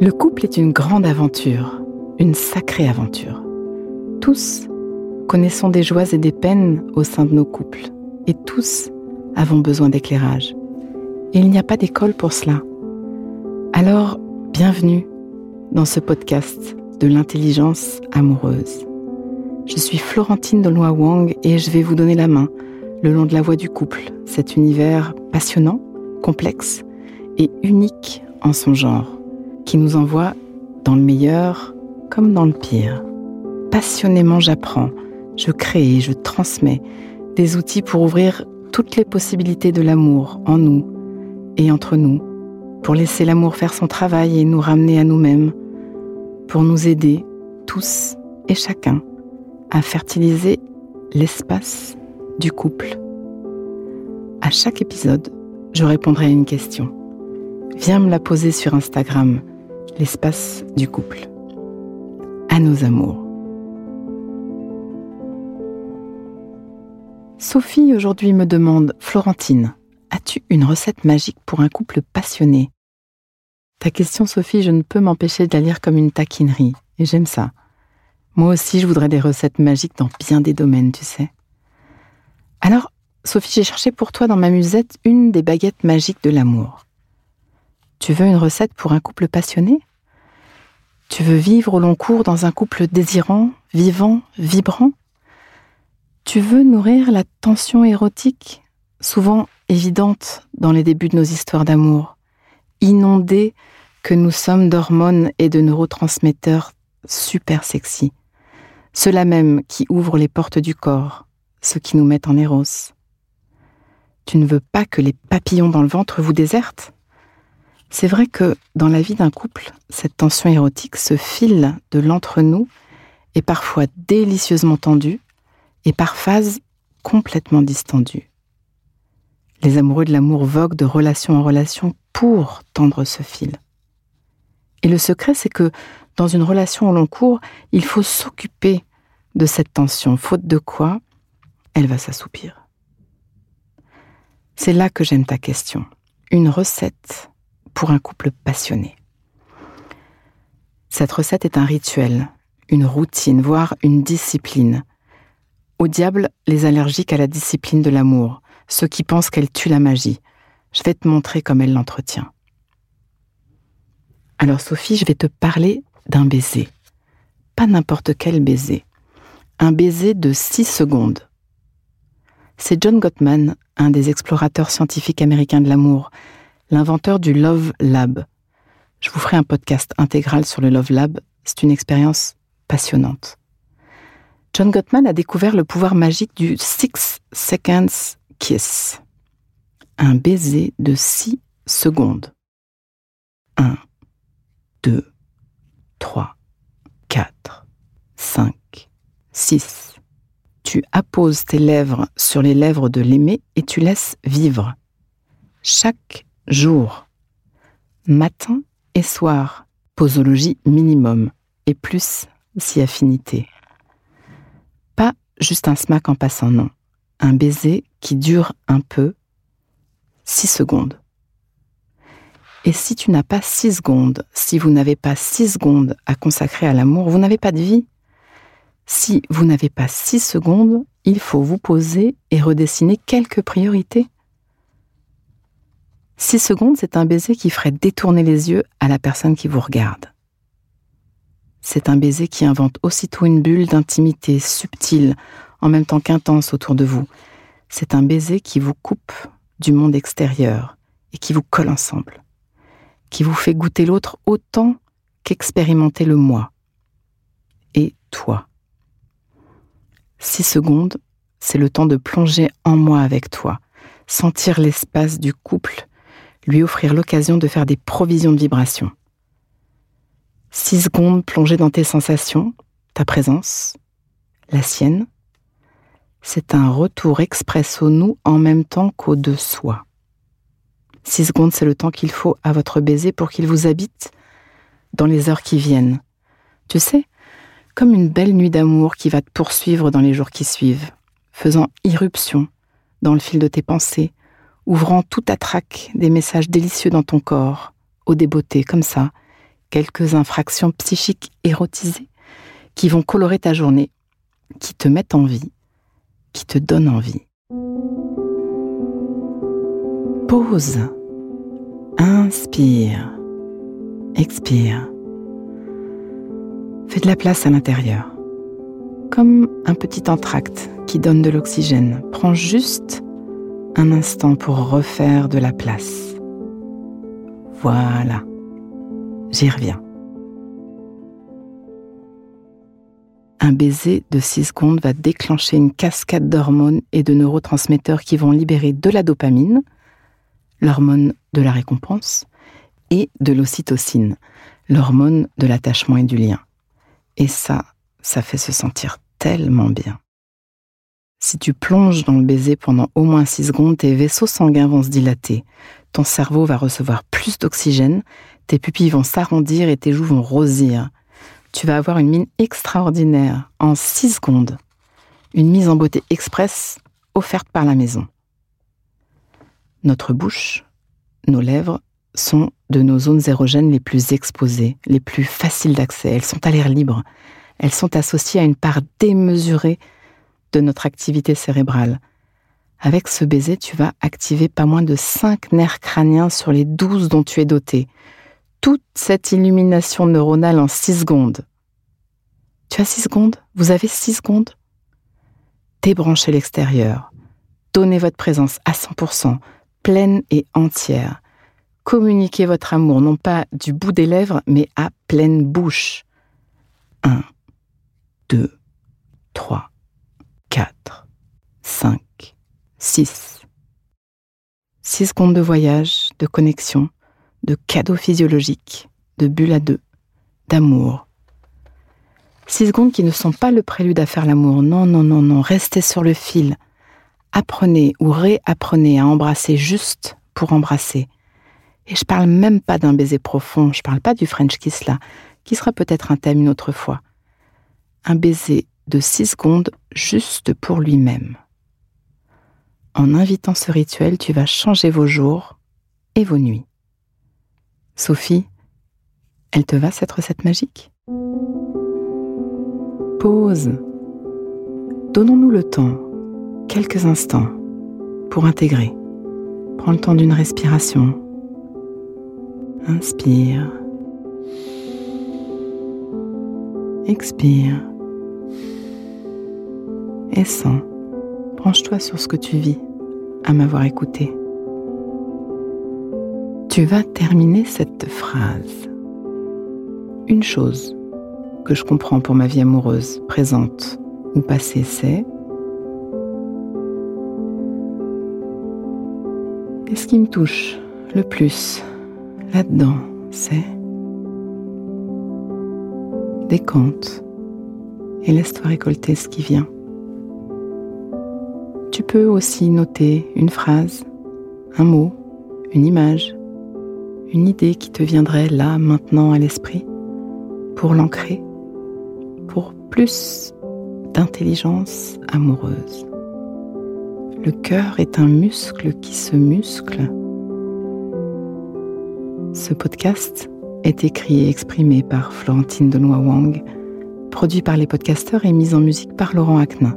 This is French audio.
Le couple est une grande aventure, une sacrée aventure. Tous connaissons des joies et des peines au sein de nos couples, et tous avons besoin d'éclairage. Et il n'y a pas d'école pour cela. Alors, bienvenue dans ce podcast de l'intelligence amoureuse. Je suis Florentine de Wang et je vais vous donner la main le long de la voie du couple, cet univers passionnant, complexe et unique en son genre, qui nous envoie dans le meilleur comme dans le pire. Passionnément j'apprends, je crée et je transmets des outils pour ouvrir toutes les possibilités de l'amour en nous et entre nous, pour laisser l'amour faire son travail et nous ramener à nous-mêmes, pour nous aider tous et chacun à fertiliser l'espace du couple. À chaque épisode, je répondrai à une question. Viens me la poser sur Instagram, l'espace du couple. À nos amours. Sophie aujourd'hui me demande Florentine, as-tu une recette magique pour un couple passionné? Ta question, Sophie, je ne peux m'empêcher de la lire comme une taquinerie, et j'aime ça. Moi aussi, je voudrais des recettes magiques dans bien des domaines, tu sais. Alors, Sophie, j'ai cherché pour toi dans ma musette une des baguettes magiques de l'amour. Tu veux une recette pour un couple passionné? Tu veux vivre au long cours dans un couple désirant, vivant, vibrant? Tu veux nourrir la tension érotique, souvent évidente dans les débuts de nos histoires d'amour, inondée que nous sommes d'hormones et de neurotransmetteurs super sexy. Ceux-là même qui ouvrent les portes du corps, ceux qui nous mettent en éros. Tu ne veux pas que les papillons dans le ventre vous désertent? C'est vrai que dans la vie d'un couple, cette tension érotique se file de l'entre-nous est parfois délicieusement tendue et par phases complètement distendue. Les amoureux de l'amour voguent de relation en relation pour tendre ce fil. Et le secret, c'est que dans une relation au long cours, il faut s'occuper de cette tension, faute de quoi elle va s'assoupir. C'est là que j'aime ta question. Une recette pour un couple passionné. Cette recette est un rituel, une routine, voire une discipline. Au diable, les allergiques à la discipline de l'amour, ceux qui pensent qu'elle tue la magie. Je vais te montrer comme elle l'entretient. Alors Sophie, je vais te parler d'un baiser. Pas n'importe quel baiser. Un baiser de 6 secondes. C'est John Gottman, un des explorateurs scientifiques américains de l'amour, l'inventeur du Love Lab. Je vous ferai un podcast intégral sur le Love Lab, c'est une expérience passionnante. John Gottman a découvert le pouvoir magique du Six Seconds Kiss. Un baiser de 6 secondes. 1, 2, 3, 4, 5, 6. Tu apposes tes lèvres sur les lèvres de l'aimé et tu laisses vivre. Chaque jour. Matin et soir. Posologie minimum. Et plus si affinité. Pas juste un smack en passant, non. Un baiser qui dure un peu. 6 secondes. Et si tu n'as pas six secondes, si vous n'avez pas six secondes à consacrer à l'amour, vous n'avez pas de vie. Si vous n'avez pas six secondes, il faut vous poser et redessiner quelques priorités. Six secondes, c'est un baiser qui ferait détourner les yeux à la personne qui vous regarde. C'est un baiser qui invente aussitôt une bulle d'intimité subtile, en même temps qu'intense autour de vous. C'est un baiser qui vous coupe du monde extérieur et qui vous colle ensemble qui vous fait goûter l'autre autant qu'expérimenter le moi et toi. Six secondes, c'est le temps de plonger en moi avec toi, sentir l'espace du couple, lui offrir l'occasion de faire des provisions de vibrations. Six secondes plongées dans tes sensations, ta présence, la sienne, c'est un retour express au nous en même temps qu'au de soi. Six secondes, c'est le temps qu'il faut à votre baiser pour qu'il vous habite dans les heures qui viennent. Tu sais, comme une belle nuit d'amour qui va te poursuivre dans les jours qui suivent, faisant irruption dans le fil de tes pensées, ouvrant tout à trac des messages délicieux dans ton corps, au débeauté, comme ça, quelques infractions psychiques érotisées qui vont colorer ta journée, qui te mettent en vie, qui te donnent envie. Pause. Inspire. Expire. Fais de la place à l'intérieur. Comme un petit entracte qui donne de l'oxygène. Prends juste un instant pour refaire de la place. Voilà. J'y reviens. Un baiser de 6 secondes va déclencher une cascade d'hormones et de neurotransmetteurs qui vont libérer de la dopamine, l'hormone de la récompense, et de l'ocytocine, l'hormone de l'attachement et du lien. Et ça, ça fait se sentir tellement bien. Si tu plonges dans le baiser pendant au moins 6 secondes, tes vaisseaux sanguins vont se dilater, ton cerveau va recevoir plus d'oxygène, tes pupilles vont s'arrondir et tes joues vont rosir. Tu vas avoir une mine extraordinaire en 6 secondes. Une mise en beauté express offerte par la maison. Notre bouche, nos lèvres sont de nos zones érogènes les plus exposées, les plus faciles d'accès. Elles sont à l'air libre. Elles sont associées à une part démesurée de notre activité cérébrale. Avec ce baiser, tu vas activer pas moins de 5 nerfs crâniens sur les 12 dont tu es doté. Toute cette illumination neuronale en 6 secondes. Tu as 6 secondes? Vous avez 6 secondes? Débranchez l'extérieur. Donnez votre présence à 100%, pleine et entière. Communiquez votre amour, non pas du bout des lèvres, mais à pleine bouche. 1, 2, 3, 4, 5, 6. 6 secondes de voyage, de connexion, de cadeaux physiologiques, de bulles à deux, d'amour. 6 secondes qui ne sont pas le prélude à faire l'amour. Non, non, non, non. Restez sur le fil. Apprenez ou réapprenez à embrasser juste pour embrasser. Et je parle même pas d'un baiser profond, je parle pas du French kiss là, qui sera peut-être un thème une autre fois. Un baiser de 6 secondes juste pour lui-même. En invitant ce rituel, tu vas changer vos jours et vos nuits. Sophie, elle te va cette recette magique? Pause. Donnons-nous le temps, quelques instants, pour intégrer. Prends le temps d'une respiration. Inspire. Expire. Et sens. Branche-toi sur ce que tu vis à m'avoir écouté. Tu vas terminer cette phrase. Une chose que je comprends pour ma vie amoureuse, présente ou passée, c'est Et ce qui me touche le plus là-dedans, c'est décompte et laisse-toi récolter ce qui vient. Tu peux aussi noter une phrase, un mot, une image, une idée qui te viendrait là, maintenant à l'esprit, pour l'ancrer, pour plus d'intelligence amoureuse. Le cœur est un muscle qui se muscle. Ce podcast est écrit et exprimé par Florentine Denois Wang, produit par les podcasteurs et mis en musique par Laurent Aknin